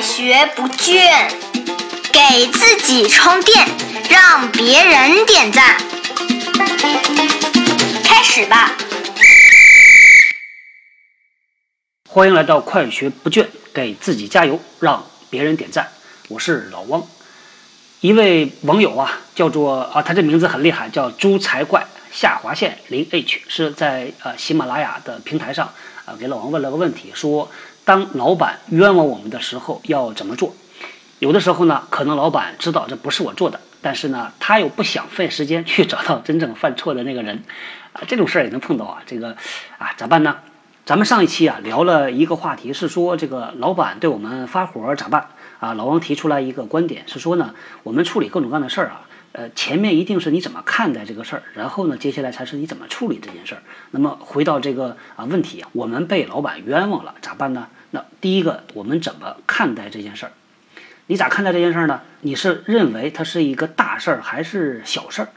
学不倦，给自己充电，让别人点赞。开始吧！欢迎来到快学不倦，给自己加油，让别人点赞。我是老汪。一位网友啊，叫做啊，他这名字很厉害，叫猪才怪下划线零 h，是在呃喜马拉雅的平台上啊，给老王问了个问题，说当老板冤枉我们的时候要怎么做？有的时候呢，可能老板知道这不是我做的，但是呢，他又不想费时间去找到真正犯错的那个人，啊，这种事儿也能碰到啊，这个啊咋办呢？咱们上一期啊聊了一个话题，是说这个老板对我们发火咋办啊？老王提出来一个观点，是说呢，我们处理各种各样的事儿啊，呃，前面一定是你怎么看待这个事儿，然后呢，接下来才是你怎么处理这件事儿。那么回到这个啊问题，我们被老板冤枉了咋办呢？那第一个，我们怎么看待这件事儿？你咋看待这件事儿呢？你是认为它是一个大事儿还是小事儿？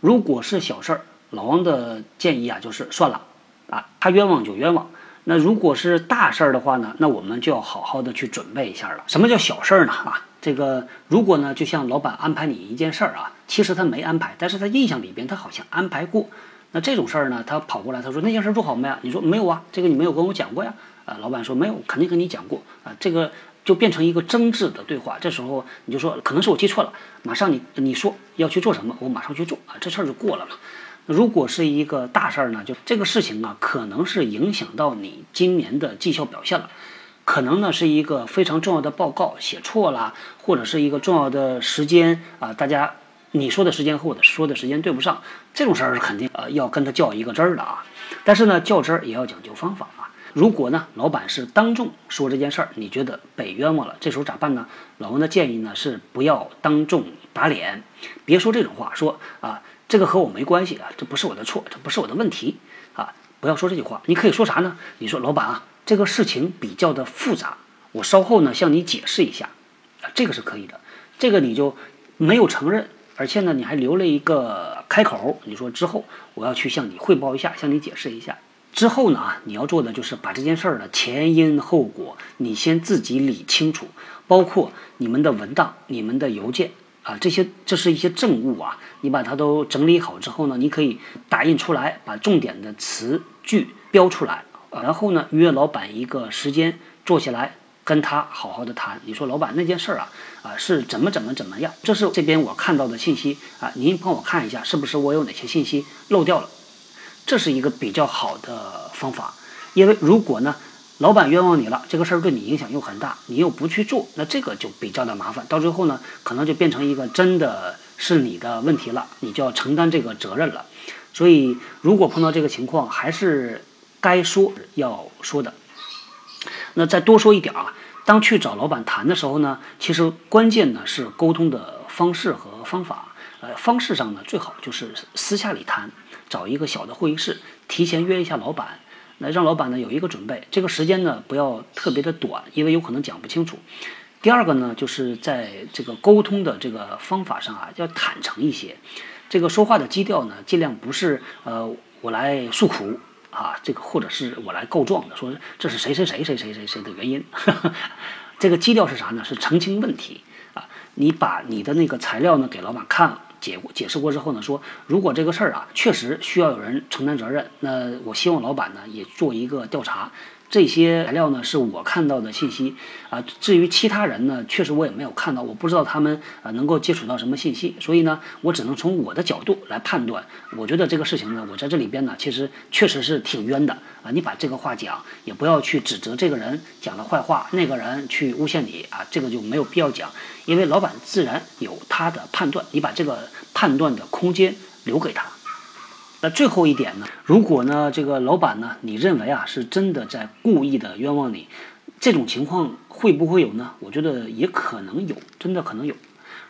如果是小事儿，老王的建议啊就是算了。啊，他冤枉就冤枉。那如果是大事儿的话呢，那我们就要好好的去准备一下了。什么叫小事儿呢？啊，这个如果呢，就像老板安排你一件事儿啊，其实他没安排，但是他印象里边他好像安排过。那这种事儿呢，他跑过来他说那件事做好没啊？你说没有啊，这个你没有跟我讲过呀。啊，老板说没有，肯定跟你讲过啊。这个就变成一个争执的对话。这时候你就说可能是我记错了，马上你你说要去做什么，我马上去做啊，这事儿就过了嘛。如果是一个大事儿呢，就这个事情啊，可能是影响到你今年的绩效表现了，可能呢是一个非常重要的报告写错了，或者是一个重要的时间啊，大家你说的时间和我的说的时间对不上，这种事儿是肯定呃要跟他较一个真儿的啊。但是呢，较真儿也要讲究方法啊。如果呢，老板是当众说这件事儿，你觉得被冤枉了，这时候咋办呢？老王的建议呢是不要当众打脸，别说这种话，说啊。这个和我没关系啊，这不是我的错，这不是我的问题啊！不要说这句话，你可以说啥呢？你说老板啊，这个事情比较的复杂，我稍后呢向你解释一下，啊，这个是可以的。这个你就没有承认，而且呢你还留了一个开口，你说之后我要去向你汇报一下，向你解释一下。之后呢啊，你要做的就是把这件事儿的前因后果你先自己理清楚，包括你们的文档、你们的邮件。啊，这些这是一些政务啊，你把它都整理好之后呢，你可以打印出来，把重点的词句标出来，然后呢约老板一个时间坐下来跟他好好的谈。你说老板那件事儿啊，啊是怎么怎么怎么样？这是这边我看到的信息啊，您帮我看一下，是不是我有哪些信息漏掉了？这是一个比较好的方法，因为如果呢。老板冤枉你了，这个事儿对你影响又很大，你又不去做，那这个就比较的麻烦。到最后呢，可能就变成一个真的是你的问题了，你就要承担这个责任了。所以，如果碰到这个情况，还是该说要说的。那再多说一点啊，当去找老板谈的时候呢，其实关键呢是沟通的方式和方法。呃，方式上呢，最好就是私下里谈，找一个小的会议室，提前约一下老板。那让老板呢有一个准备，这个时间呢不要特别的短，因为有可能讲不清楚。第二个呢，就是在这个沟通的这个方法上啊，要坦诚一些。这个说话的基调呢，尽量不是呃我来诉苦啊，这个或者是我来告状的，说这是谁谁谁谁谁谁谁的原因。这个基调是啥呢？是澄清问题啊。你把你的那个材料呢给老板看了。解解释过之后呢，说如果这个事儿啊确实需要有人承担责任，那我希望老板呢也做一个调查。这些材料呢是我看到的信息啊，至于其他人呢，确实我也没有看到，我不知道他们啊能够接触到什么信息，所以呢，我只能从我的角度来判断。我觉得这个事情呢，我在这里边呢，其实确实是挺冤的啊。你把这个话讲，也不要去指责这个人讲了坏话，那个人去诬陷你啊，这个就没有必要讲，因为老板自然有他的判断，你把这个判断的空间留给他。那最后一点呢？如果呢，这个老板呢，你认为啊是真的在故意的冤枉你，这种情况会不会有呢？我觉得也可能有，真的可能有。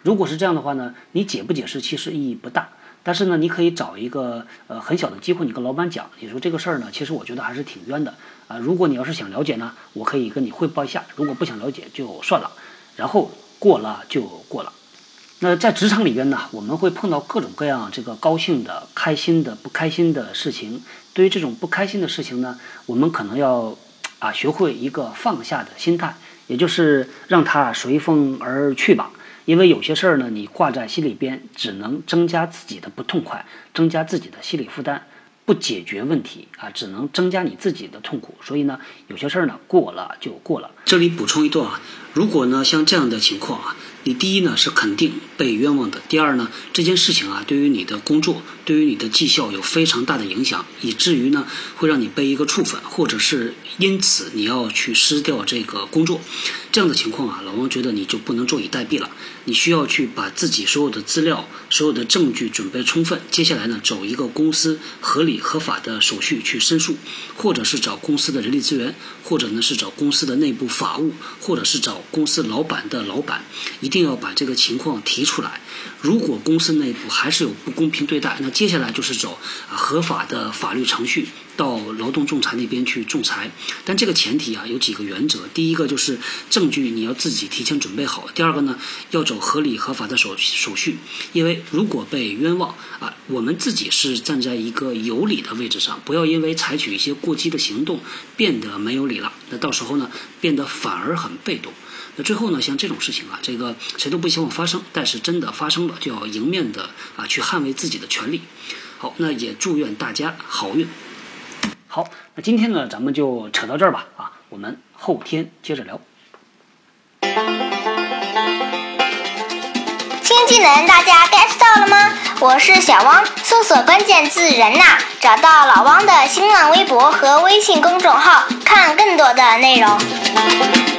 如果是这样的话呢，你解不解释其实意义不大。但是呢，你可以找一个呃很小的机会，你跟老板讲，你说这个事儿呢，其实我觉得还是挺冤的啊。如果你要是想了解呢，我可以跟你汇报一下；如果不想了解就算了，然后过了就过了。那在职场里边呢，我们会碰到各种各样这个高兴的、开心的、不开心的事情。对于这种不开心的事情呢，我们可能要啊学会一个放下的心态，也就是让它随风而去吧。因为有些事儿呢，你挂在心里边，只能增加自己的不痛快，增加自己的心理负担，不解决问题啊，只能增加你自己的痛苦。所以呢，有些事儿呢，过了就过了。这里补充一段啊，如果呢像这样的情况啊。你第一呢是肯定被冤枉的，第二呢这件事情啊对于你的工作，对于你的绩效有非常大的影响，以至于呢会让你背一个处分，或者是因此你要去失掉这个工作，这样的情况啊，老王觉得你就不能坐以待毙了，你需要去把自己所有的资料、所有的证据准备充分，接下来呢走一个公司合理合法的手续去申诉，或者是找公司的人力资源，或者呢是找公司的内部法务，或者是找公司老板的老板，一定。一定要把这个情况提出来。如果公司内部还是有不公平对待，那接下来就是走合法的法律程序，到劳动仲裁那边去仲裁。但这个前提啊，有几个原则：第一个就是证据你要自己提前准备好；第二个呢，要走合理合法的手手续。因为如果被冤枉啊，我们自己是站在一个有理的位置上，不要因为采取一些过激的行动变得没有理了。那到时候呢，变得反而很被动。那最后呢，像这种事情啊，这个谁都不希望发生，但是真的发生了，就要迎面的啊去捍卫自己的权利。好，那也祝愿大家好运。好，那今天呢，咱们就扯到这儿吧。啊，我们后天接着聊。新技能大家 get 到了吗？我是小汪，搜索关键字“人呐”，找到老汪的新浪微博和微信公众号，看更多的内容。